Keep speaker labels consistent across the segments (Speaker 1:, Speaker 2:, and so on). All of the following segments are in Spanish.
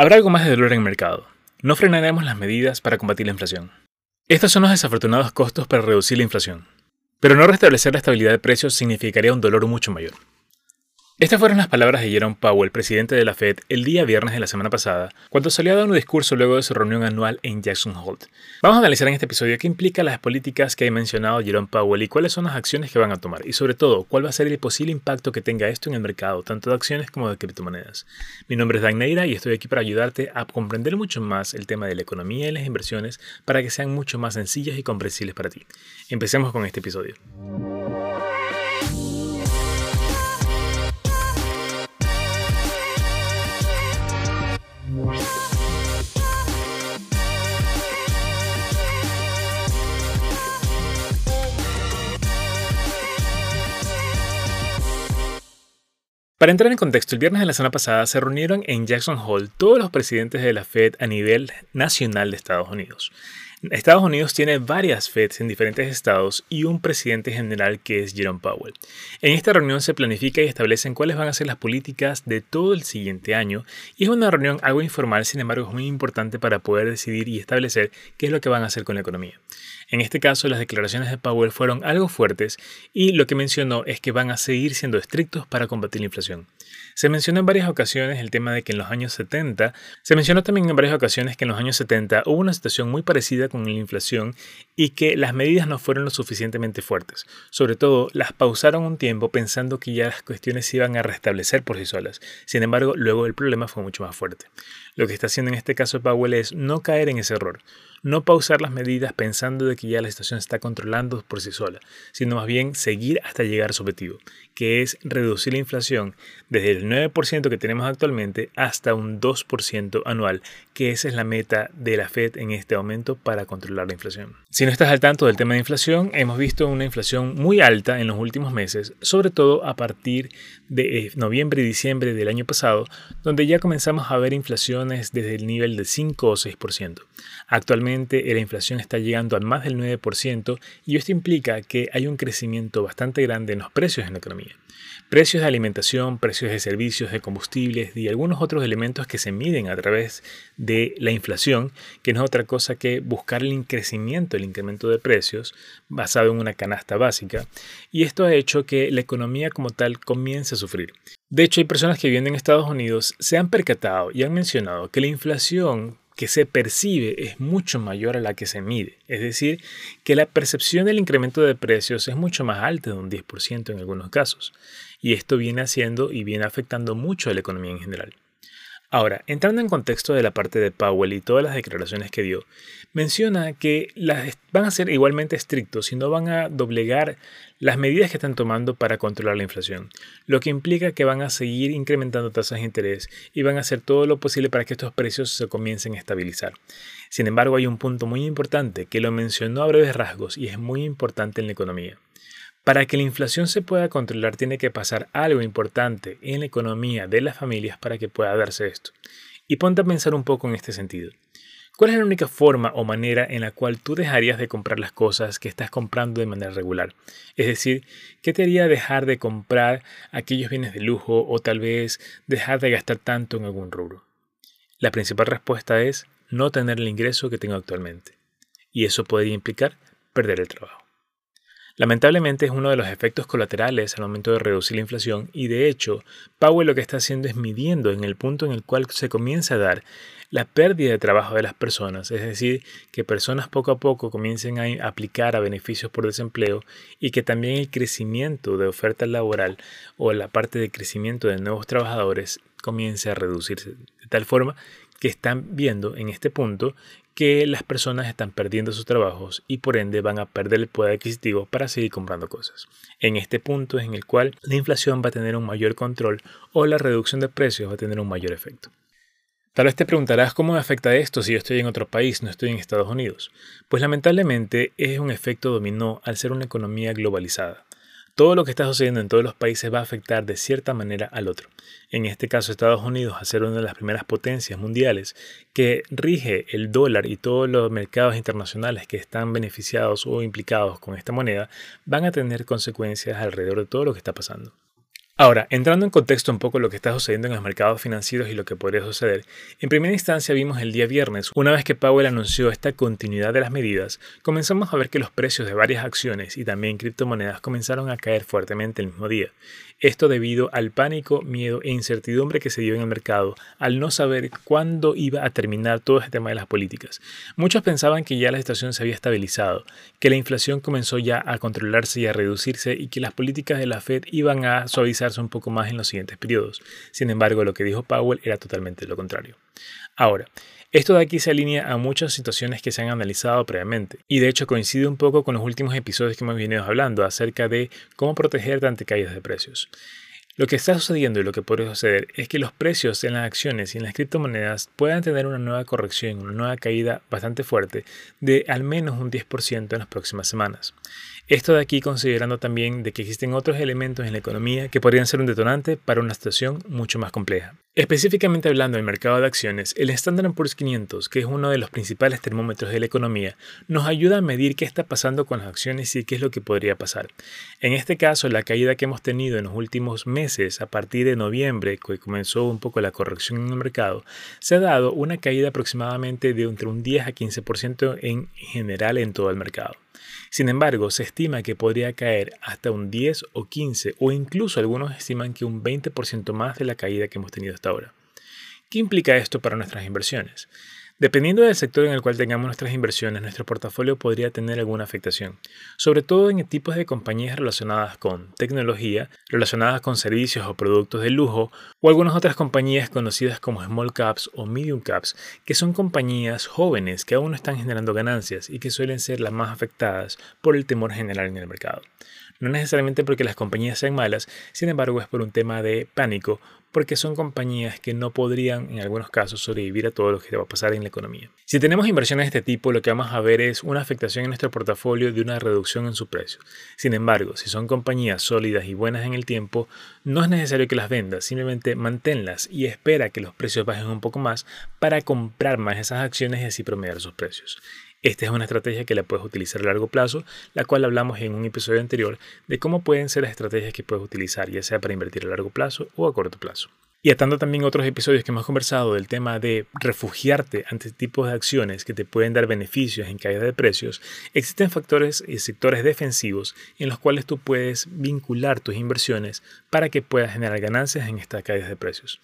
Speaker 1: Habrá algo más de dolor en el mercado. No frenaremos las medidas para combatir la inflación. Estos son los desafortunados costos para reducir la inflación. Pero no restablecer la estabilidad de precios significaría un dolor mucho mayor. Estas fueron las palabras de Jerome Powell, presidente de la Fed, el día viernes de la semana pasada, cuando salió a dar un discurso luego de su reunión anual en Jackson Hole. Vamos a analizar en este episodio qué implica las políticas que ha mencionado Jerome Powell y cuáles son las acciones que van a tomar, y sobre todo, cuál va a ser el posible impacto que tenga esto en el mercado, tanto de acciones como de criptomonedas. Mi nombre es Dan Neira y estoy aquí para ayudarte a comprender mucho más el tema de la economía y las inversiones para que sean mucho más sencillas y comprensibles para ti. Empecemos con este episodio. Para entrar en contexto, el viernes de la semana pasada se reunieron en Jackson Hole todos los presidentes de la Fed a nivel nacional de Estados Unidos. Estados Unidos tiene varias Feds en diferentes estados y un presidente general que es Jerome Powell. En esta reunión se planifica y establecen cuáles van a ser las políticas de todo el siguiente año y es una reunión algo informal, sin embargo es muy importante para poder decidir y establecer qué es lo que van a hacer con la economía. En este caso, las declaraciones de Powell fueron algo fuertes y lo que mencionó es que van a seguir siendo estrictos para combatir la inflación. Se mencionó en varias ocasiones el tema de que en los años 70, se mencionó también en varias ocasiones que en los años 70 hubo una situación muy parecida con la inflación y que las medidas no fueron lo suficientemente fuertes. Sobre todo, las pausaron un tiempo pensando que ya las cuestiones se iban a restablecer por sí solas. Sin embargo, luego el problema fue mucho más fuerte. Lo que está haciendo en este caso Powell es no caer en ese error no pausar las medidas pensando de que ya la situación está controlando por sí sola, sino más bien seguir hasta llegar a su objetivo, que es reducir la inflación desde el 9% que tenemos actualmente hasta un 2% anual, que esa es la meta de la Fed en este momento para controlar la inflación. Si no estás al tanto del tema de inflación, hemos visto una inflación muy alta en los últimos meses, sobre todo a partir de eh, noviembre y diciembre del año pasado, donde ya comenzamos a ver inflaciones desde el nivel de 5 o 6%. Actualmente la inflación está llegando a más del 9% y esto implica que hay un crecimiento bastante grande en los precios en la economía. Precios de alimentación, precios de servicios, de combustibles y algunos otros elementos que se miden a través de la inflación, que no es otra cosa que buscar el crecimiento, el incremento de precios basado en una canasta básica. Y esto ha hecho que la economía como tal comience a sufrir. De hecho, hay personas que viven en Estados Unidos se han percatado y han mencionado que la inflación que se percibe es mucho mayor a la que se mide. Es decir, que la percepción del incremento de precios es mucho más alta de un 10% en algunos casos. Y esto viene haciendo y viene afectando mucho a la economía en general. Ahora, entrando en contexto de la parte de Powell y todas las declaraciones que dio, menciona que las van a ser igualmente estrictos y no van a doblegar las medidas que están tomando para controlar la inflación, lo que implica que van a seguir incrementando tasas de interés y van a hacer todo lo posible para que estos precios se comiencen a estabilizar. Sin embargo, hay un punto muy importante que lo mencionó a breves rasgos y es muy importante en la economía. Para que la inflación se pueda controlar tiene que pasar algo importante en la economía de las familias para que pueda darse esto. Y ponte a pensar un poco en este sentido. ¿Cuál es la única forma o manera en la cual tú dejarías de comprar las cosas que estás comprando de manera regular? Es decir, ¿qué te haría dejar de comprar aquellos bienes de lujo o tal vez dejar de gastar tanto en algún rubro? La principal respuesta es no tener el ingreso que tengo actualmente. Y eso podría implicar perder el trabajo. Lamentablemente es uno de los efectos colaterales al momento de reducir la inflación y de hecho Powell lo que está haciendo es midiendo en el punto en el cual se comienza a dar la pérdida de trabajo de las personas, es decir, que personas poco a poco comiencen a aplicar a beneficios por desempleo y que también el crecimiento de oferta laboral o la parte de crecimiento de nuevos trabajadores comience a reducirse. De tal forma que están viendo en este punto que las personas están perdiendo sus trabajos y por ende van a perder el poder adquisitivo para seguir comprando cosas. En este punto es en el cual la inflación va a tener un mayor control o la reducción de precios va a tener un mayor efecto. Tal vez te preguntarás cómo me afecta esto si yo estoy en otro país, no estoy en Estados Unidos. Pues lamentablemente es un efecto dominó al ser una economía globalizada. Todo lo que está sucediendo en todos los países va a afectar de cierta manera al otro. En este caso, Estados Unidos, a ser una de las primeras potencias mundiales que rige el dólar y todos los mercados internacionales que están beneficiados o implicados con esta moneda, van a tener consecuencias alrededor de todo lo que está pasando. Ahora, entrando en contexto un poco lo que está sucediendo en los mercados financieros y lo que podría suceder, en primera instancia vimos el día viernes, una vez que Powell anunció esta continuidad de las medidas, comenzamos a ver que los precios de varias acciones y también criptomonedas comenzaron a caer fuertemente el mismo día. Esto debido al pánico, miedo e incertidumbre que se dio en el mercado al no saber cuándo iba a terminar todo este tema de las políticas. Muchos pensaban que ya la situación se había estabilizado, que la inflación comenzó ya a controlarse y a reducirse y que las políticas de la Fed iban a un poco más en los siguientes periodos. Sin embargo, lo que dijo Powell era totalmente lo contrario. Ahora, esto de aquí se alinea a muchas situaciones que se han analizado previamente y de hecho coincide un poco con los últimos episodios que hemos venido hablando acerca de cómo protegerte ante caídas de precios. Lo que está sucediendo y lo que puede suceder es que los precios en las acciones y en las criptomonedas puedan tener una nueva corrección, una nueva caída bastante fuerte de al menos un 10% en las próximas semanas. Esto de aquí considerando también de que existen otros elementos en la economía que podrían ser un detonante para una situación mucho más compleja. Específicamente hablando del mercado de acciones, el Standard Poor's 500, que es uno de los principales termómetros de la economía, nos ayuda a medir qué está pasando con las acciones y qué es lo que podría pasar. En este caso, la caída que hemos tenido en los últimos meses, a partir de noviembre, que comenzó un poco la corrección en el mercado, se ha dado una caída aproximadamente de entre un 10 a 15% en general en todo el mercado. Sin embargo, se estima que podría caer hasta un 10 o 15 o incluso algunos estiman que un 20% más de la caída que hemos tenido hasta ahora. ¿Qué implica esto para nuestras inversiones? Dependiendo del sector en el cual tengamos nuestras inversiones, nuestro portafolio podría tener alguna afectación, sobre todo en tipos de compañías relacionadas con tecnología, relacionadas con servicios o productos de lujo, o algunas otras compañías conocidas como small caps o medium caps, que son compañías jóvenes que aún no están generando ganancias y que suelen ser las más afectadas por el temor general en el mercado. No necesariamente porque las compañías sean malas, sin embargo es por un tema de pánico porque son compañías que no podrían en algunos casos sobrevivir a todo lo que va a pasar en la economía. Si tenemos inversiones de este tipo, lo que vamos a ver es una afectación en nuestro portafolio de una reducción en su precio. Sin embargo, si son compañías sólidas y buenas en el tiempo, no es necesario que las vendas, simplemente manténlas y espera que los precios bajen un poco más para comprar más esas acciones y así promediar sus precios. Esta es una estrategia que la puedes utilizar a largo plazo, la cual hablamos en un episodio anterior de cómo pueden ser las estrategias que puedes utilizar, ya sea para invertir a largo plazo o a corto plazo. Y atando también otros episodios que hemos conversado del tema de refugiarte ante tipos de acciones que te pueden dar beneficios en caída de precios, existen factores y sectores defensivos en los cuales tú puedes vincular tus inversiones para que puedas generar ganancias en estas caídas de precios.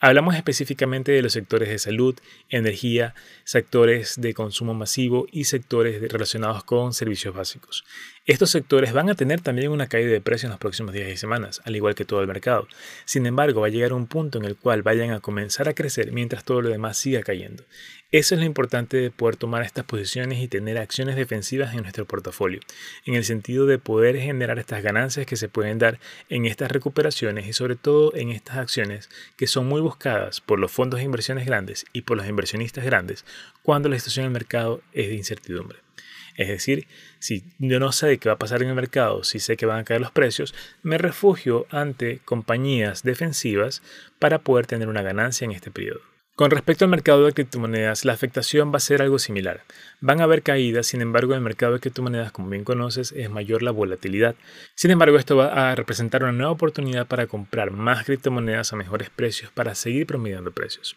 Speaker 1: Hablamos específicamente de los sectores de salud, energía, sectores de consumo masivo y sectores relacionados con servicios básicos. Estos sectores van a tener también una caída de precio en los próximos días y semanas, al igual que todo el mercado. Sin embargo, va a llegar un punto en el cual vayan a comenzar a crecer mientras todo lo demás siga cayendo. Eso es lo importante de poder tomar estas posiciones y tener acciones defensivas en nuestro portafolio, en el sentido de poder generar estas ganancias que se pueden dar en estas recuperaciones y sobre todo en estas acciones que son muy buscadas por los fondos de inversiones grandes y por los inversionistas grandes cuando la situación del mercado es de incertidumbre. Es decir, si yo no sé qué va a pasar en el mercado, si sé que van a caer los precios, me refugio ante compañías defensivas para poder tener una ganancia en este periodo. Con respecto al mercado de criptomonedas, la afectación va a ser algo similar. Van a haber caídas, sin embargo, en el mercado de criptomonedas, como bien conoces, es mayor la volatilidad. Sin embargo, esto va a representar una nueva oportunidad para comprar más criptomonedas a mejores precios para seguir promediando precios.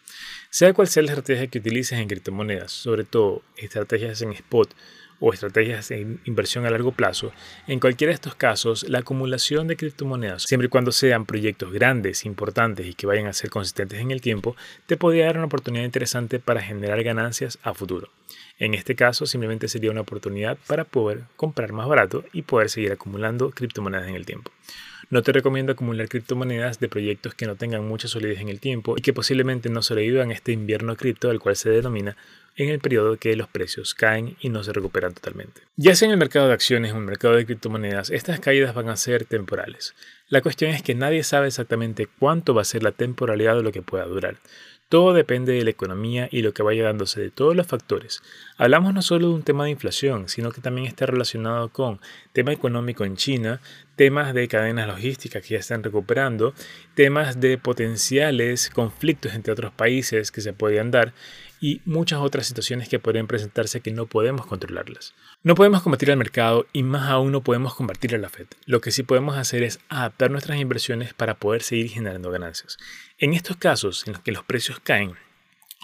Speaker 1: Sea cual sea la estrategia que utilices en criptomonedas, sobre todo estrategias en spot, o estrategias de inversión a largo plazo, en cualquiera de estos casos, la acumulación de criptomonedas, siempre y cuando sean proyectos grandes, importantes y que vayan a ser consistentes en el tiempo, te podría dar una oportunidad interesante para generar ganancias a futuro. En este caso, simplemente sería una oportunidad para poder comprar más barato y poder seguir acumulando criptomonedas en el tiempo. No te recomiendo acumular criptomonedas de proyectos que no tengan mucha solidez en el tiempo y que posiblemente no sobrevivan este invierno cripto al cual se denomina en el periodo que los precios caen y no se recuperan totalmente. Ya sea en el mercado de acciones o en el mercado de criptomonedas, estas caídas van a ser temporales. La cuestión es que nadie sabe exactamente cuánto va a ser la temporalidad de lo que pueda durar. Todo depende de la economía y lo que vaya dándose de todos los factores. Hablamos no solo de un tema de inflación, sino que también está relacionado con tema económico en China, temas de cadenas logísticas que ya están recuperando, temas de potenciales conflictos entre otros países que se podían dar y muchas otras situaciones que podrían presentarse que no podemos controlarlas. No podemos combatir al mercado y más aún no podemos combatir a la Fed. Lo que sí podemos hacer es adaptar nuestras inversiones para poder seguir generando ganancias. En estos casos en los que los precios caen,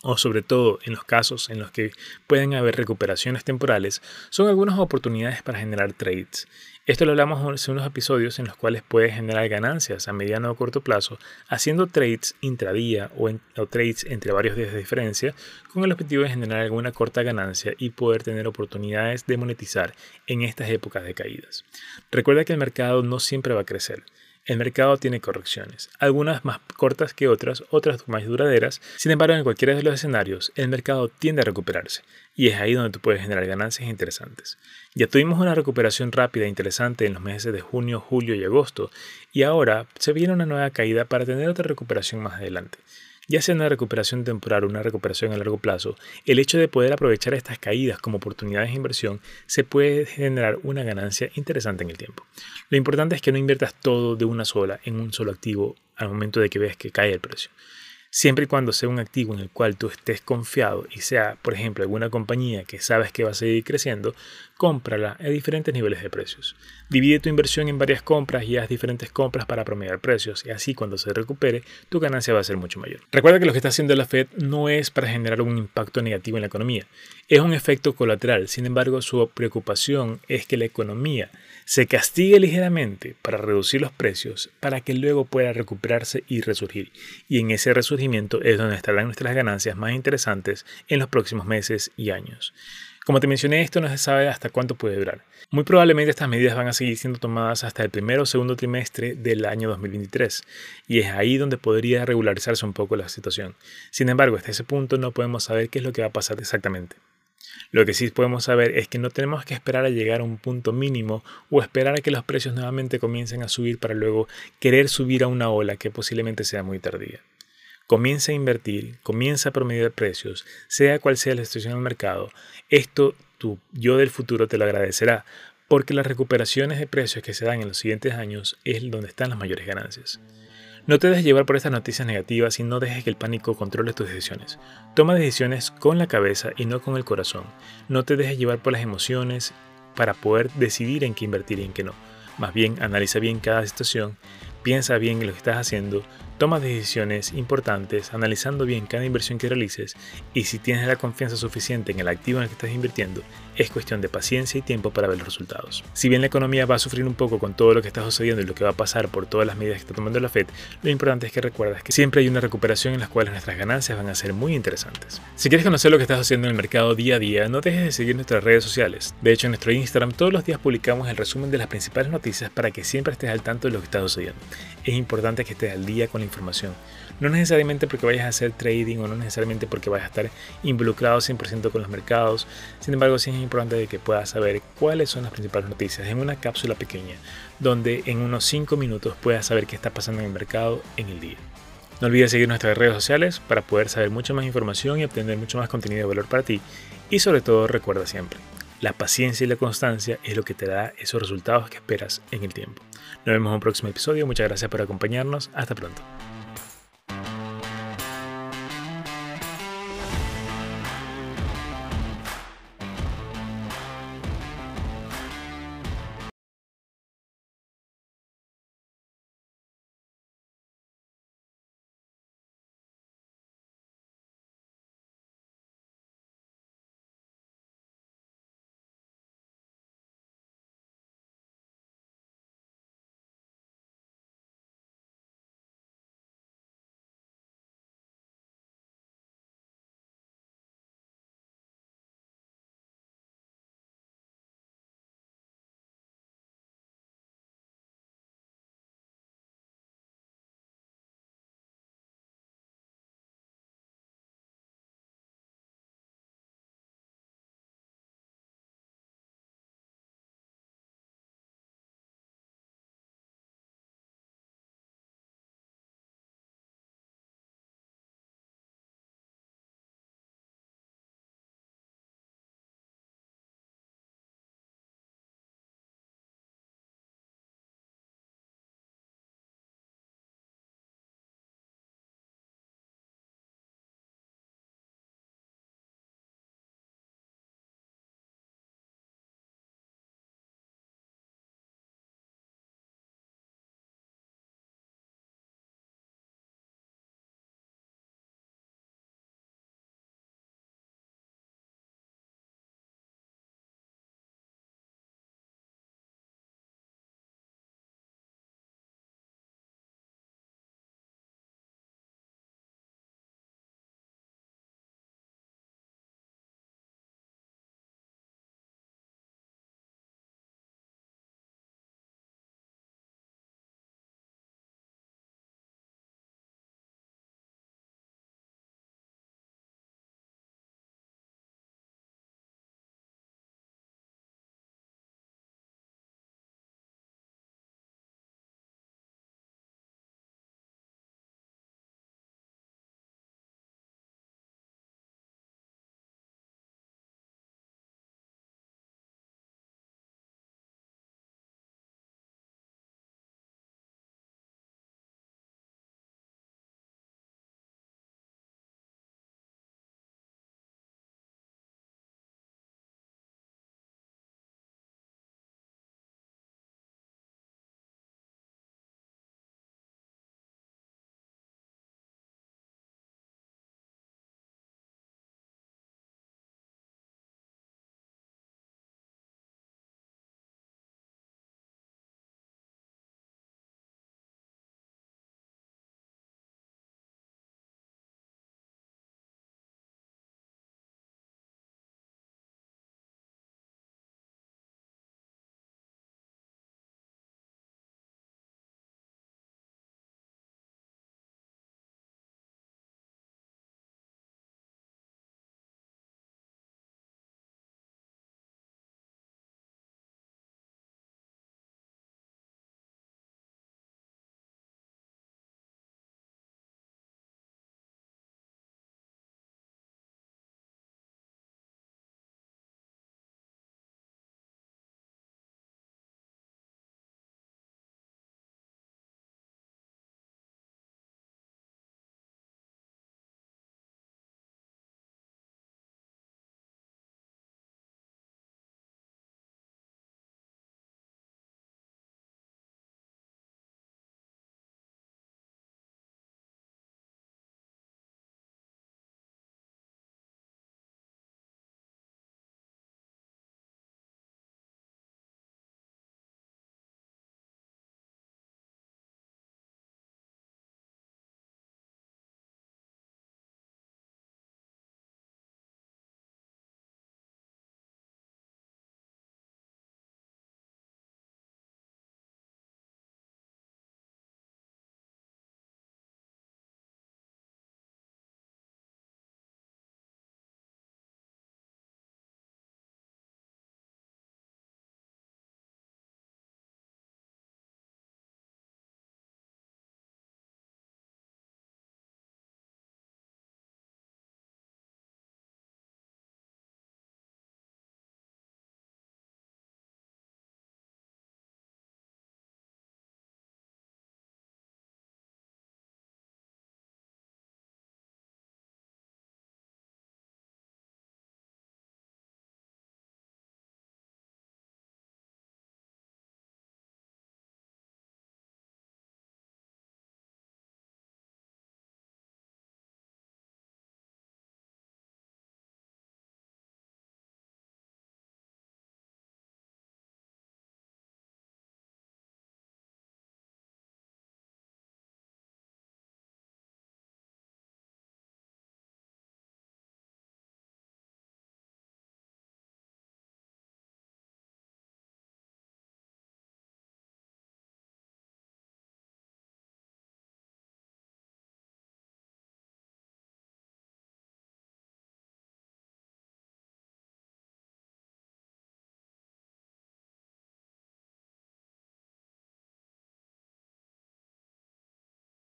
Speaker 1: o sobre todo en los casos en los que pueden haber recuperaciones temporales, son algunas oportunidades para generar trades. Esto lo hablamos en unos episodios en los cuales puedes generar ganancias a mediano o corto plazo haciendo trades intradía o, o trades entre varios días de diferencia con el objetivo de generar alguna corta ganancia y poder tener oportunidades de monetizar en estas épocas de caídas. Recuerda que el mercado no siempre va a crecer. El mercado tiene correcciones, algunas más cortas que otras, otras más duraderas. Sin embargo, en cualquiera de los escenarios, el mercado tiende a recuperarse y es ahí donde tú puedes generar ganancias interesantes. Ya tuvimos una recuperación rápida e interesante en los meses de junio, julio y agosto y ahora se viene una nueva caída para tener otra recuperación más adelante ya sea una recuperación temporal o una recuperación a largo plazo, el hecho de poder aprovechar estas caídas como oportunidades de inversión se puede generar una ganancia interesante en el tiempo. Lo importante es que no inviertas todo de una sola en un solo activo al momento de que veas que cae el precio siempre y cuando sea un activo en el cual tú estés confiado y sea, por ejemplo, alguna compañía que sabes que va a seguir creciendo, cómprala a diferentes niveles de precios. Divide tu inversión en varias compras y haz diferentes compras para promediar precios y así cuando se recupere tu ganancia va a ser mucho mayor. Recuerda que lo que está haciendo la Fed no es para generar un impacto negativo en la economía, es un efecto colateral, sin embargo su preocupación es que la economía se castigue ligeramente para reducir los precios para que luego pueda recuperarse y resurgir. Y en ese resurgimiento es donde estarán nuestras ganancias más interesantes en los próximos meses y años. Como te mencioné, esto no se sabe hasta cuánto puede durar. Muy probablemente estas medidas van a seguir siendo tomadas hasta el primero o segundo trimestre del año 2023, y es ahí donde podría regularizarse un poco la situación. Sin embargo, hasta ese punto no podemos saber qué es lo que va a pasar exactamente. Lo que sí podemos saber es que no tenemos que esperar a llegar a un punto mínimo o esperar a que los precios nuevamente comiencen a subir para luego querer subir a una ola que posiblemente sea muy tardía. Comienza a invertir, comienza a promediar precios, sea cual sea la situación del mercado. Esto tu yo del futuro te lo agradecerá, porque las recuperaciones de precios que se dan en los siguientes años es donde están las mayores ganancias. No te dejes llevar por estas noticias negativas y no dejes que el pánico controle tus decisiones. Toma decisiones con la cabeza y no con el corazón. No te dejes llevar por las emociones para poder decidir en qué invertir y en qué no. Más bien, analiza bien cada situación, piensa bien en lo que estás haciendo, Toma decisiones importantes analizando bien cada inversión que realices y si tienes la confianza suficiente en el activo en el que estás invirtiendo, es cuestión de paciencia y tiempo para ver los resultados. Si bien la economía va a sufrir un poco con todo lo que está sucediendo y lo que va a pasar por todas las medidas que está tomando la Fed, lo importante es que recuerdas que siempre hay una recuperación en la cual nuestras ganancias van a ser muy interesantes. Si quieres conocer lo que estás haciendo en el mercado día a día, no dejes de seguir nuestras redes sociales. De hecho, en nuestro Instagram todos los días publicamos el resumen de las principales noticias para que siempre estés al tanto de lo que está sucediendo. Es importante que estés al día con la información. No necesariamente porque vayas a hacer trading o no necesariamente porque vayas a estar involucrado 100% con los mercados. Sin embargo, sí es importante que puedas saber cuáles son las principales noticias en una cápsula pequeña, donde en unos 5 minutos puedas saber qué está pasando en el mercado en el día. No olvides seguir nuestras redes sociales para poder saber mucha más información y obtener mucho más contenido de valor para ti. Y sobre todo recuerda siempre, la paciencia y la constancia es lo que te da esos resultados que esperas en el tiempo. Nos vemos en un próximo episodio. Muchas gracias por acompañarnos. Hasta pronto.